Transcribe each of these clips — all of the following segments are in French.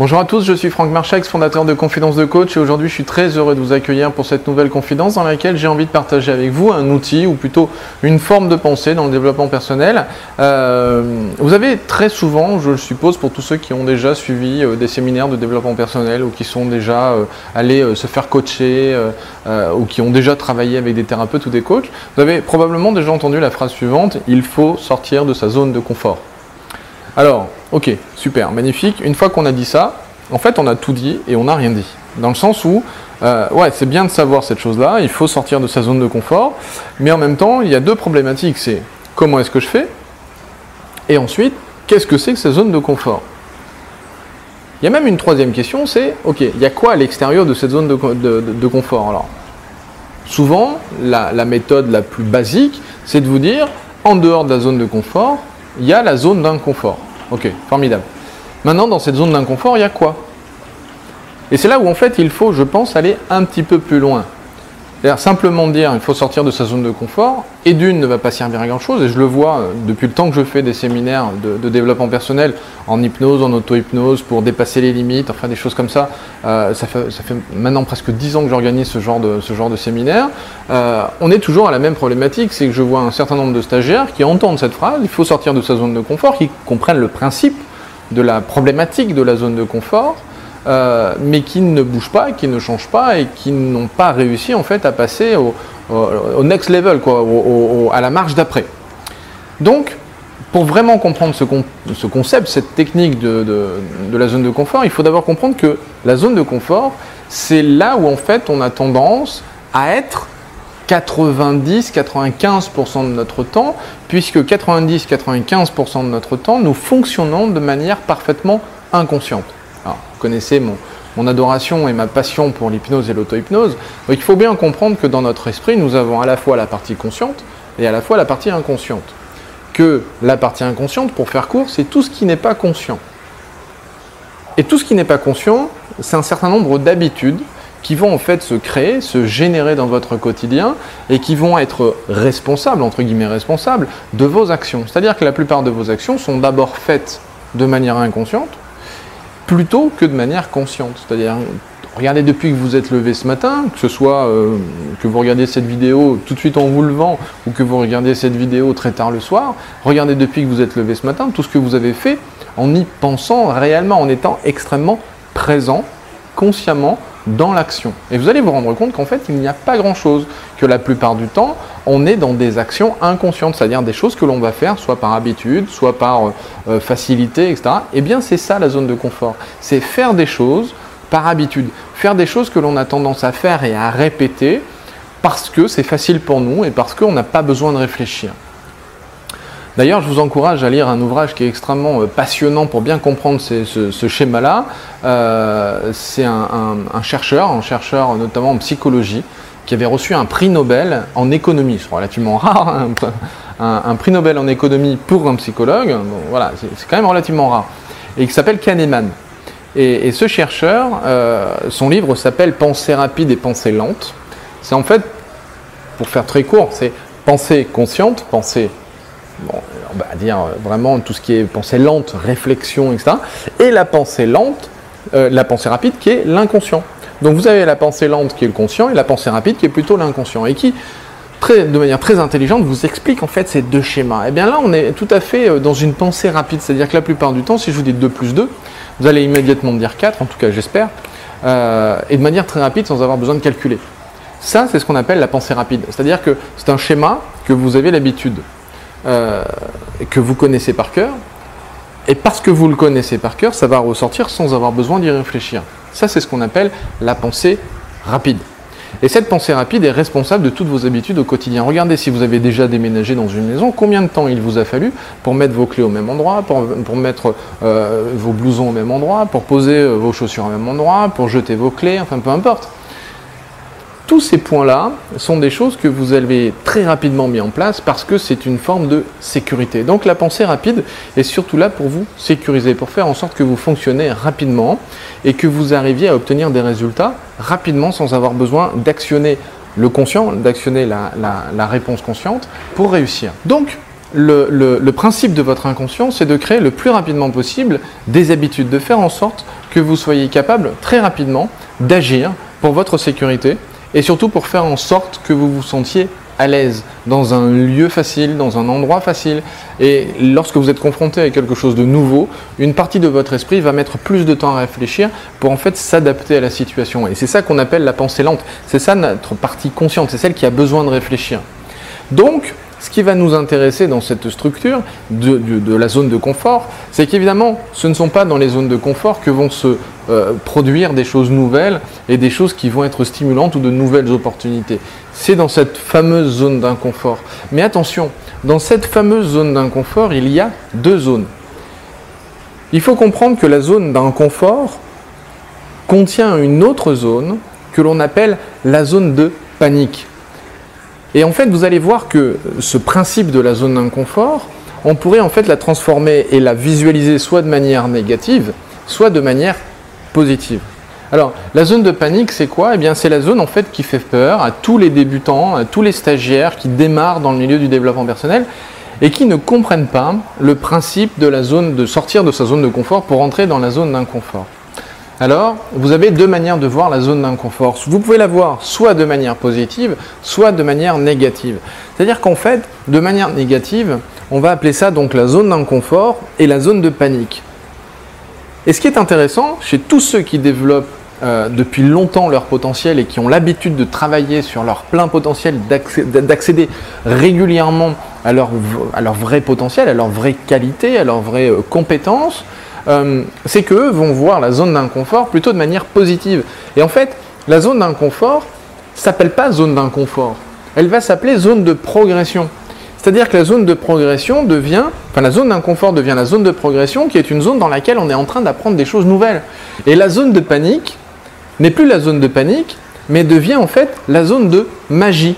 Bonjour à tous, je suis Franck Marchex, fondateur de Confidence de Coach et aujourd'hui je suis très heureux de vous accueillir pour cette nouvelle confidence dans laquelle j'ai envie de partager avec vous un outil ou plutôt une forme de pensée dans le développement personnel. Euh, vous avez très souvent, je le suppose pour tous ceux qui ont déjà suivi euh, des séminaires de développement personnel ou qui sont déjà euh, allés se faire coacher ou qui ont déjà travaillé avec des thérapeutes ou des coachs, vous avez probablement déjà entendu la phrase suivante, il faut sortir de sa zone de confort. Alors, ok, super, magnifique. Une fois qu'on a dit ça, en fait, on a tout dit et on n'a rien dit. Dans le sens où, euh, ouais, c'est bien de savoir cette chose-là, il faut sortir de sa zone de confort, mais en même temps, il y a deux problématiques. C'est comment est-ce que je fais Et ensuite, qu'est-ce que c'est que cette zone de confort? Il y a même une troisième question, c'est, ok, il y a quoi à l'extérieur de cette zone de, confort? Alors, souvent, la méthode la plus basique, c'est de vous dire, en dehors de la zone de confort, il y a la zone d'inconfort. Ok, formidable. Maintenant, dans cette zone d'inconfort, il y a quoi? Et c'est là où en fait il faut, je pense, aller un petit peu plus loin. C'est-à-dire simplement dire il faut sortir de sa zone de confort, et d'une ne va pas servir à grand-chose, et je le vois euh, depuis le temps que je fais des séminaires de, développement personnel en hypnose, en auto-hypnose, pour dépasser les limites, enfin des choses comme ça. Euh, ça, fait, ça, fait, maintenant presque dix ans que j'organise ce genre de, ce genre de séminaire. Euh, on est toujours à la même problématique, c'est que je vois un certain nombre de stagiaires qui entendent cette phrase, il faut sortir de sa zone de confort, qui comprennent le principe de la problématique de la zone de confort, euh, mais qui ne bougent pas, qui ne changent pas et qui n'ont pas réussi en fait à passer au, next level, quoi, à la marche d'après. Donc, pour vraiment comprendre ce, concept, cette technique de, de, la zone de confort, il faut d'abord comprendre que la zone de confort, c'est là où en fait on a tendance à être 90-95% de notre temps, puisque 90-95% de notre temps, nous fonctionnons de manière parfaitement inconsciente. Vous connaissez mon, mon adoration et ma passion pour l'hypnose et l'auto-hypnose. Il faut bien comprendre que dans notre esprit, nous avons à la fois la partie consciente et à la fois la partie inconsciente. Que la partie inconsciente, pour faire court, c'est tout ce qui n'est pas conscient. Et tout ce qui n'est pas conscient, c'est un certain nombre d'habitudes qui vont en fait se créer, se générer dans votre quotidien et qui vont être responsables, entre guillemets responsables, de vos actions. C'est-à-dire que la plupart de vos actions sont d'abord faites de manière inconsciente plutôt que de manière consciente. C'est-à-dire, regardez depuis que vous êtes levé ce matin, que ce soit euh, que vous regardez cette vidéo tout de suite en vous levant ou que vous regardez cette vidéo très tard le soir, regardez depuis que vous êtes levé ce matin tout ce que vous avez fait en y pensant réellement, en étant extrêmement présent, consciemment, dans l'action. Et vous allez vous rendre compte qu'en fait, il n'y a pas grand-chose, que la plupart du temps, on est dans des actions inconscientes, c'est-à-dire des choses que l'on va faire, soit par habitude, soit par euh, euh, facilité, etc. Eh bien, c'est ça la zone de confort. C'est faire des choses par habitude, faire des choses que l'on a tendance à faire et à répéter parce que c'est facile pour nous et parce qu'on n'a pas besoin de réfléchir. D'ailleurs, je vous encourage à lire un ouvrage qui est extrêmement euh, passionnant pour bien comprendre ce, schéma-là. C'est un, chercheur, un chercheur notamment en psychologie, qui avait reçu un prix Nobel en économie. C'est relativement rare, hein, un, prix Nobel en économie pour un psychologue. voilà, c'est quand même relativement rare. Et qui s'appelle Kahneman. Et, ce chercheur, euh, son livre s'appelle Pensée rapide et pensée lente. C'est en fait, pour faire très court, c'est pensée consciente, pensée on va dire euh, vraiment tout ce qui est pensée lente, réflexion, etc. Et la pensée lente, euh, la pensée rapide qui est l'inconscient. Donc vous avez la pensée lente qui est le conscient et la pensée rapide qui est plutôt l'inconscient et qui, de manière très intelligente, vous explique en fait ces deux schémas. Et eh bien là, on est tout à fait euh, dans une pensée rapide, c'est-à-dire que la plupart du temps, si je vous dis 2 plus 2, vous allez immédiatement me dire 4, en tout cas j'espère, et de manière très rapide sans avoir besoin de calculer. Ça, c'est ce qu'on appelle la pensée rapide. C'est-à-dire que c'est un schéma que vous avez l'habitude euh, que vous connaissez par cœur. Et parce que vous le connaissez par cœur, ça va ressortir sans avoir besoin d'y réfléchir. Ça, c'est ce qu'on appelle la pensée rapide. Et cette pensée rapide est responsable de toutes vos habitudes au quotidien. Regardez si vous avez déjà déménagé dans une maison, combien de temps il vous a fallu pour mettre vos clés au même endroit, pour, mettre euh, vos blousons au même endroit, pour poser euh, vos chaussures au même endroit, pour jeter vos clés, enfin peu importe tous ces points-là sont des choses que vous avez très rapidement mis en place parce que c'est une forme de sécurité. Donc la pensée rapide est surtout là pour vous sécuriser, pour faire en sorte que vous fonctionnez rapidement et que vous arriviez à obtenir des résultats rapidement sans avoir besoin d'actionner le conscient, d'actionner la, réponse consciente pour réussir. Donc le, principe de votre inconscient, c'est de créer le plus rapidement possible des habitudes, de faire en sorte que vous soyez capable très rapidement d'agir pour votre sécurité et surtout pour faire en sorte que vous vous sentiez à l'aise, dans un lieu facile, dans un endroit facile. Et lorsque vous êtes confronté à quelque chose de nouveau, une partie de votre esprit va mettre plus de temps à réfléchir pour en fait s'adapter à la situation. Et c'est ça qu'on appelle la pensée lente. C'est ça notre partie consciente, c'est celle qui a besoin de réfléchir. Donc, ce qui va nous intéresser dans cette structure de, la zone de confort, c'est qu'évidemment, ce ne sont pas dans les zones de confort que vont se euh, produire des choses nouvelles et des choses qui vont être stimulantes ou de nouvelles opportunités. C'est dans cette fameuse zone d'inconfort. Mais attention, dans cette fameuse zone d'inconfort, il y a deux zones. Il faut comprendre que la zone d'inconfort contient une autre zone que l'on appelle la zone de panique. Et en fait, vous allez voir que ce principe de la zone d'inconfort, on pourrait en fait la transformer et la visualiser soit de manière négative, soit de manière Alors, la zone de panique, c'est quoi? Eh bien, c'est la zone en fait qui fait peur à tous les débutants, à tous les stagiaires qui démarrent dans le milieu du développement personnel et qui ne comprennent pas le principe de la zone de sortir de sa zone de confort pour entrer dans la zone d'inconfort. Alors, vous avez deux manières de voir la zone d'inconfort. Vous pouvez la voir soit de manière positive, soit de manière négative. C'est-à-dire qu'en fait, de manière négative, on va appeler ça donc la zone d'inconfort et la zone de panique. Et ce qui est intéressant chez tous ceux qui développent euh, depuis longtemps leur potentiel et qui ont l'habitude de travailler sur leur plein potentiel, d'accéder régulièrement à leur, vrai potentiel, à leur vraie qualité, à leur vraie euh, compétence, euh, c'est qu'eux vont voir la zone d'inconfort plutôt de manière positive. Et en fait, la zone d'inconfort s'appelle pas zone d'inconfort, elle va s'appeler zone de progression. C'est-à-dire que la zone de progression devient, enfin la zone d'inconfort devient la zone de progression qui est une zone dans laquelle on est en train d'apprendre des choses nouvelles. Et la zone de panique n'est plus la zone de panique, mais devient en fait la zone de magie.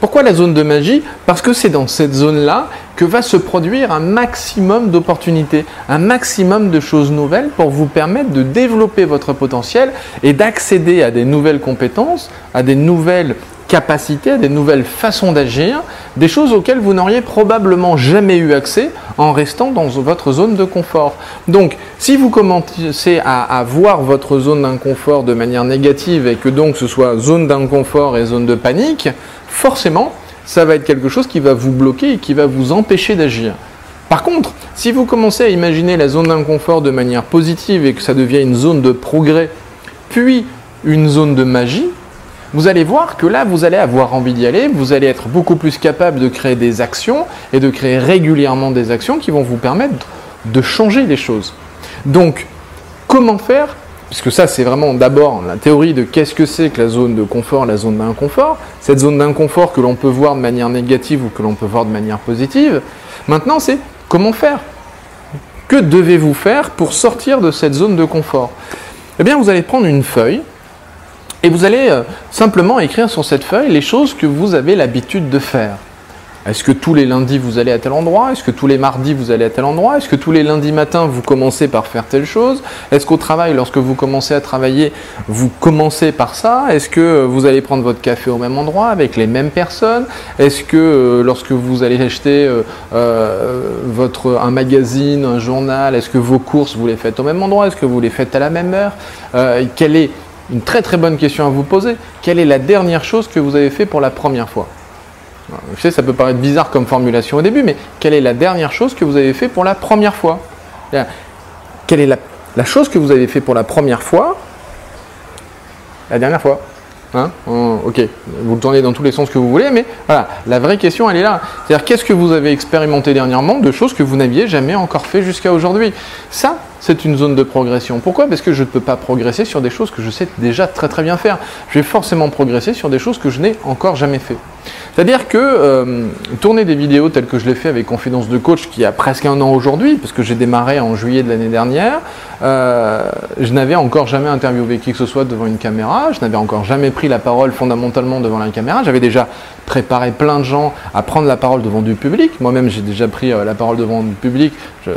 Pourquoi la zone de magie? Parce que c'est dans cette zone-là que va se produire un maximum d'opportunités, un maximum de choses nouvelles pour vous permettre de développer votre potentiel et d'accéder à des nouvelles compétences, à des nouvelles à des nouvelles façons d'agir, des choses auxquelles vous n'auriez probablement jamais eu accès en restant dans votre zone de confort. Donc, si vous commencez à voir votre zone d'inconfort de manière négative et que donc ce soit zone d'inconfort et zone de panique, forcément, ça va être quelque chose qui va vous bloquer et qui va vous empêcher d'agir. Par contre, si vous commencez à imaginer la zone d'inconfort de manière positive et que ça devient une zone de progrès, puis une zone de magie, vous allez voir que là, vous allez avoir envie d'y aller, vous allez être beaucoup plus capable de créer des actions et de créer régulièrement des actions qui vont vous permettre de changer les choses. Donc, comment faire? Puisque ça c'est vraiment d'abord la théorie de qu'est-ce que c'est que la zone de confort, la zone d'inconfort, cette zone d'inconfort que l'on peut voir de manière négative ou que l'on peut voir de manière positive. Maintenant c'est comment faire? Que devez-vous faire pour sortir de cette zone de confort? Eh bien vous allez prendre une feuille et vous allez euh, simplement écrire sur cette feuille les choses que vous avez l'habitude de faire. Est-ce que tous les lundis vous allez à tel endroit? Est-ce que tous les mardis vous allez à tel endroit? Est-ce que tous les lundis matins vous commencez par faire telle chose? Est-ce qu'au travail, lorsque vous commencez à travailler, vous commencez par ça? Est-ce que vous allez prendre votre café au même endroit avec les mêmes personnes? Est-ce que euh, lorsque vous allez acheter euh, euh, votre, un magazine, un journal, est-ce que vos courses vous les faites au même endroit? Est-ce que vous les faites à la même heure? Une très très bonne question à vous poser. Quelle est la dernière chose que vous avez fait pour la première fois je sais, ça peut paraître bizarre comme formulation au début, mais quelle est la dernière chose que vous avez fait pour la première fois Quelle est la, chose que vous avez fait pour la première fois la dernière fois hein Ok, vous le tournez dans tous les sens que vous voulez, mais voilà, la vraie question, elle est là. C'est-à-dire, qu'est-ce que vous avez expérimenté dernièrement de choses que vous n'aviez jamais encore fait jusqu'à aujourd'hui? Ça, c'est une zone de progression. Pourquoi? Parce que je ne peux pas progresser sur des choses que je sais déjà très très bien faire. Je vais forcément progresser sur des choses que je n'ai encore jamais fait. C'est-à-dire que euh, tourner des vidéos telles que je l'ai fait avec Confidence de Coach, qui a presque un an aujourd'hui, parce que j'ai démarré en juillet de l'année dernière, euh, je n'avais encore jamais interviewé qui que ce soit devant une caméra, je n'avais encore jamais pris la parole fondamentalement devant la caméra, j'avais déjà préparé plein de gens à prendre la parole devant du public, moi-même j'ai déjà pris euh, la parole devant du public,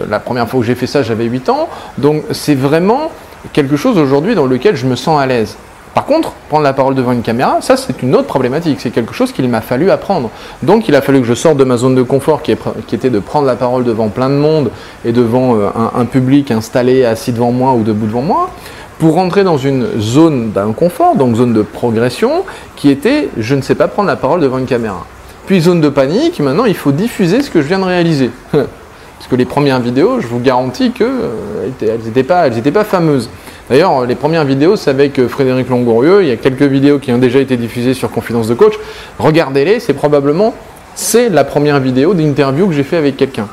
la première fois que j'ai fait ça j'avais 8 ans, donc c'est vraiment quelque chose aujourd'hui dans lequel je me sens à l'aise. Par contre, prendre la parole devant une caméra, ça c'est une autre problématique, c'est quelque chose qu'il m'a fallu apprendre. Donc il a fallu que je sorte de ma zone de confort qui, était de prendre la parole devant plein de monde et devant euh, un, public installé assis devant moi ou debout devant moi, pour rentrer dans une zone d'inconfort, donc zone de progression, qui était je ne sais pas prendre la parole devant une caméra. Puis zone de panique, maintenant il faut diffuser ce que je viens de réaliser. Parce que les premières vidéos, je vous garantis qu'elles euh, n'étaient pas, pas fameuses. D'ailleurs, les premières vidéos, c'est avec Frédéric Longourieux. Il y a quelques vidéos qui ont déjà été diffusées sur Confidence de Coach. Regardez-les, c'est probablement c'est la première vidéo d'interview que j'ai fait avec quelqu'un.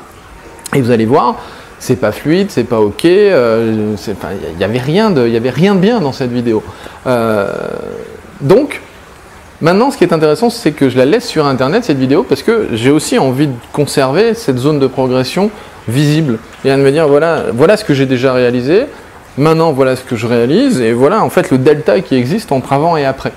Et vous allez voir, c'est pas fluide, c'est pas ok. Euh, il n'y avait rien de, avait rien de bien dans cette vidéo. Euh, donc, maintenant, ce qui est intéressant, c'est que je la laisse sur Internet cette vidéo parce que j'ai aussi envie de conserver cette zone de progression visible et de me dire voilà, voilà ce que j'ai déjà réalisé. Maintenant, voilà ce que je réalise et voilà en fait le delta qui existe entre avant et après.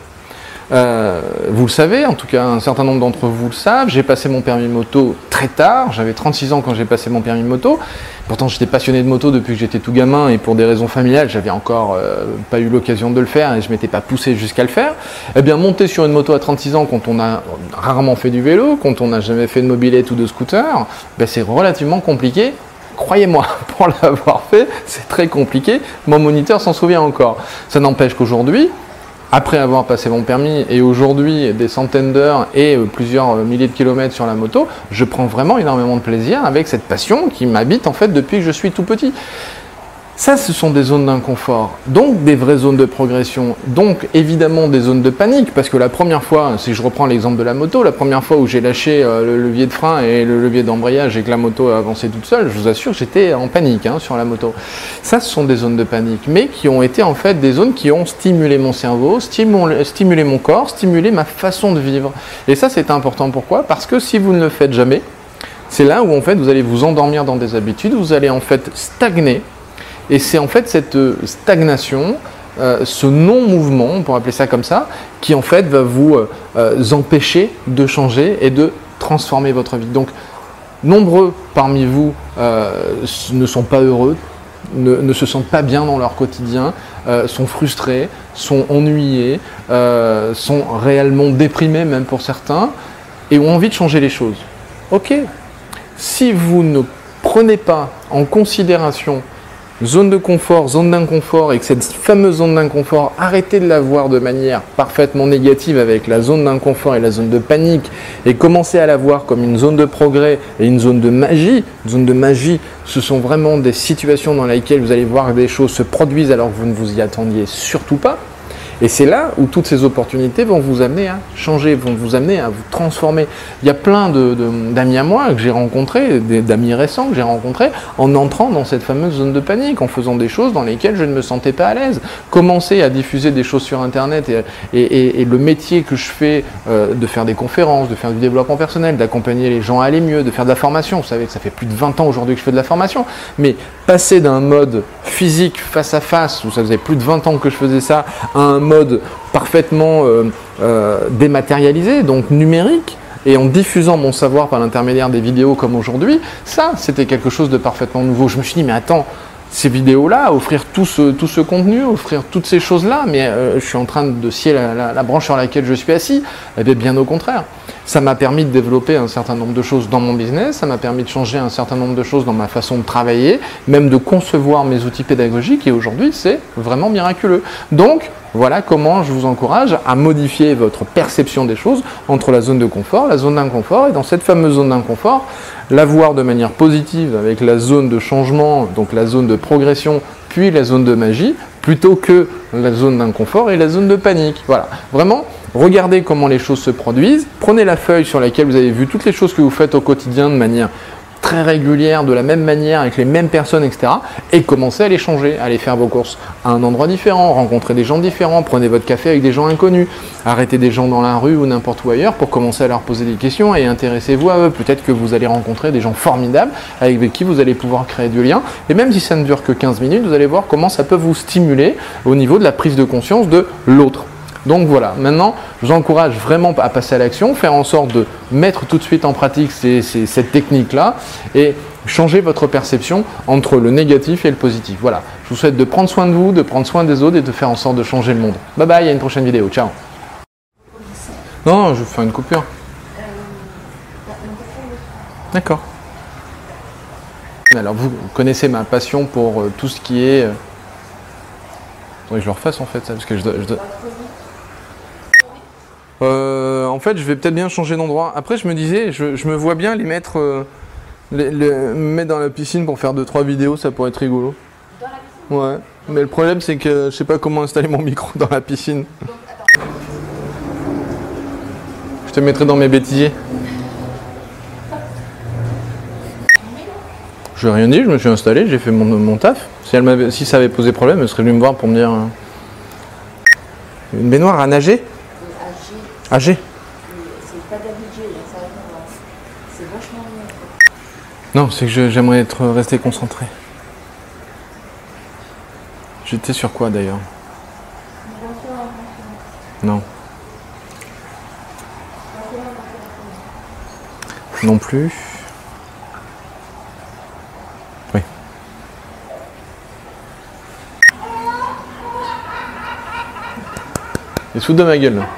Euh, vous le savez, en tout cas un certain nombre d'entre vous le savent, j'ai passé mon permis moto très tard, j'avais 36 ans quand j'ai passé mon permis moto, pourtant j'étais passionné de moto depuis que j'étais tout gamin et pour des raisons familiales j'avais encore euh, pas eu l'occasion de le faire et je m'étais pas poussé jusqu'à le faire. Eh bien monter sur une moto à 36 ans quand on a rarement fait du vélo, quand on n'a jamais fait de mobilette ou de scooter, ben c'est relativement compliqué croyez-moi, pour l'avoir fait, c'est très compliqué. Mon moniteur s'en souvient encore. Ça n'empêche qu'aujourd'hui, après avoir passé mon permis et aujourd'hui des centaines d'heures et euh, plusieurs euh, milliers de kilomètres sur la moto, je prends vraiment énormément de plaisir avec cette passion qui m'habite en fait depuis que je suis tout petit. Ça, ce sont des zones d'inconfort, donc des vraies zones de progression, donc évidemment des zones de panique, parce que la première fois, si je reprends l'exemple de la moto, la première fois où j'ai lâché euh, le levier de frein et le levier d'embrayage et que la moto a avancé toute seule, je vous assure, j'étais en panique hein, sur la moto. Ça, ce sont des zones de panique, mais qui ont été en fait des zones qui ont stimulé mon cerveau, stimulé mon corps, stimulé ma façon de vivre. Et ça, c'est important. Pourquoi? Parce que si vous ne le faites jamais, c'est là où en fait vous allez vous endormir dans des habitudes, vous allez en fait stagner et c'est en fait cette euh, stagnation, euh, ce non-mouvement, on pourrait appeler ça comme ça, qui en fait va vous euh, empêcher de changer et de transformer votre vie. Donc, nombreux parmi vous ne sont pas heureux, ne, se sentent pas bien dans leur quotidien, sont frustrés, sont ennuyés, sont réellement déprimés même pour certains, et ont envie de changer les choses. Ok, si vous ne prenez pas en considération zone de confort, zone d'inconfort, et que cette fameuse zone d'inconfort, arrêtez de la voir de manière parfaitement négative avec la zone d'inconfort et la zone de panique, et commencez à la voir comme une zone de progrès et une zone de magie. Une zone de magie, ce sont vraiment des situations dans lesquelles vous allez voir des choses se produisent alors que vous ne vous y attendiez surtout pas. Et c'est là où toutes ces opportunités vont vous amener à changer, vont vous amener à vous transformer. Il y a plein d'amis à moi que j'ai rencontrés, d'amis récents que j'ai rencontrés, en entrant dans cette fameuse zone de panique, en faisant des choses dans lesquelles je ne me sentais pas à l'aise. Commencer à diffuser des choses sur Internet et, le métier que je fais euh, de faire des conférences, de faire du développement personnel, d'accompagner les gens à aller mieux, de faire de la formation. Vous savez que ça fait plus de 20 ans aujourd'hui que je fais de la formation. Mais passer d'un mode physique face à face, où ça faisait plus de 20 ans que je faisais ça, à un mode parfaitement euh, euh, dématérialisé, donc numérique, et en diffusant mon savoir par l'intermédiaire des vidéos comme aujourd'hui, ça, c'était quelque chose de parfaitement nouveau. Je me suis dit, mais attends, ces vidéos-là, offrir tout ce, tout ce contenu, offrir toutes ces choses-là, mais euh, je suis en train de scier la, branche sur laquelle je suis assis. Eh bien, bien au contraire. Ça m'a permis de développer un certain nombre de choses dans mon business, ça m'a permis de changer un certain nombre de choses dans ma façon de travailler, même de concevoir mes outils pédagogiques, et aujourd'hui, c'est vraiment miraculeux. Donc, voilà comment je vous encourage à modifier votre perception des choses entre la zone de confort, la zone d'inconfort, et dans cette fameuse zone d'inconfort, la voir de manière positive avec la zone de changement, donc la zone de progression, puis la zone de magie, plutôt que la zone d'inconfort et la zone de panique. Voilà, vraiment, regardez comment les choses se produisent, prenez la feuille sur laquelle vous avez vu toutes les choses que vous faites au quotidien de manière très régulière, de la même manière, avec les mêmes personnes, etc. Et commencez à les changer, à aller faire vos courses à un endroit différent, rencontrer des gens différents, prenez votre café avec des gens inconnus, arrêtez des gens dans la rue ou n'importe où ailleurs pour commencer à leur poser des questions et intéressez-vous à eux. Peut-être que vous allez rencontrer des gens formidables avec qui vous allez pouvoir créer du lien. Et même si ça ne dure que 15 minutes, vous allez voir comment ça peut vous stimuler au niveau de la prise de conscience de l'autre. Donc voilà, maintenant, je vous encourage vraiment à passer à l'action, faire en sorte de mettre tout de suite en pratique cette technique-là et changer votre perception entre le négatif et le positif. Voilà, je vous souhaite de prendre soin de vous, de prendre soin des autres et de faire en sorte de changer le monde. Bye bye, à une prochaine vidéo. Ciao. Non, je vais faire une coupure. D'accord. Alors vous connaissez ma passion pour euh, tout ce qui est... Euh, je le refasse en fait, ça, parce que je dois- Euh, en fait, je vais peut-être bien changer d'endroit. Après, je me disais, je, je me vois bien les mettre, euh, les, les- me mettre dans la piscine pour faire 2-3 vidéos, ça pourrait être rigolo. Dans la piscine? Ouais. Mais le problème, c'est que je sais pas comment installer mon micro dans la piscine. Donc, attends. Je te mettrai dans mes bêtisiers. Je n'ai rien dit, je me suis installé, j'ai fait mon, mon taf. Si, elle m'avait- si ça avait posé problème, elle serait venue me voir pour me dire. euh, Une baignoire à nager G c'est pas d'habitude, ça. C'est vachement mieux. Non, c'est que j'aimerais être resté concentré. J'étais sur quoi d'ailleurs? Non. Non plus. Oui. Il se fout de ma gueule. là.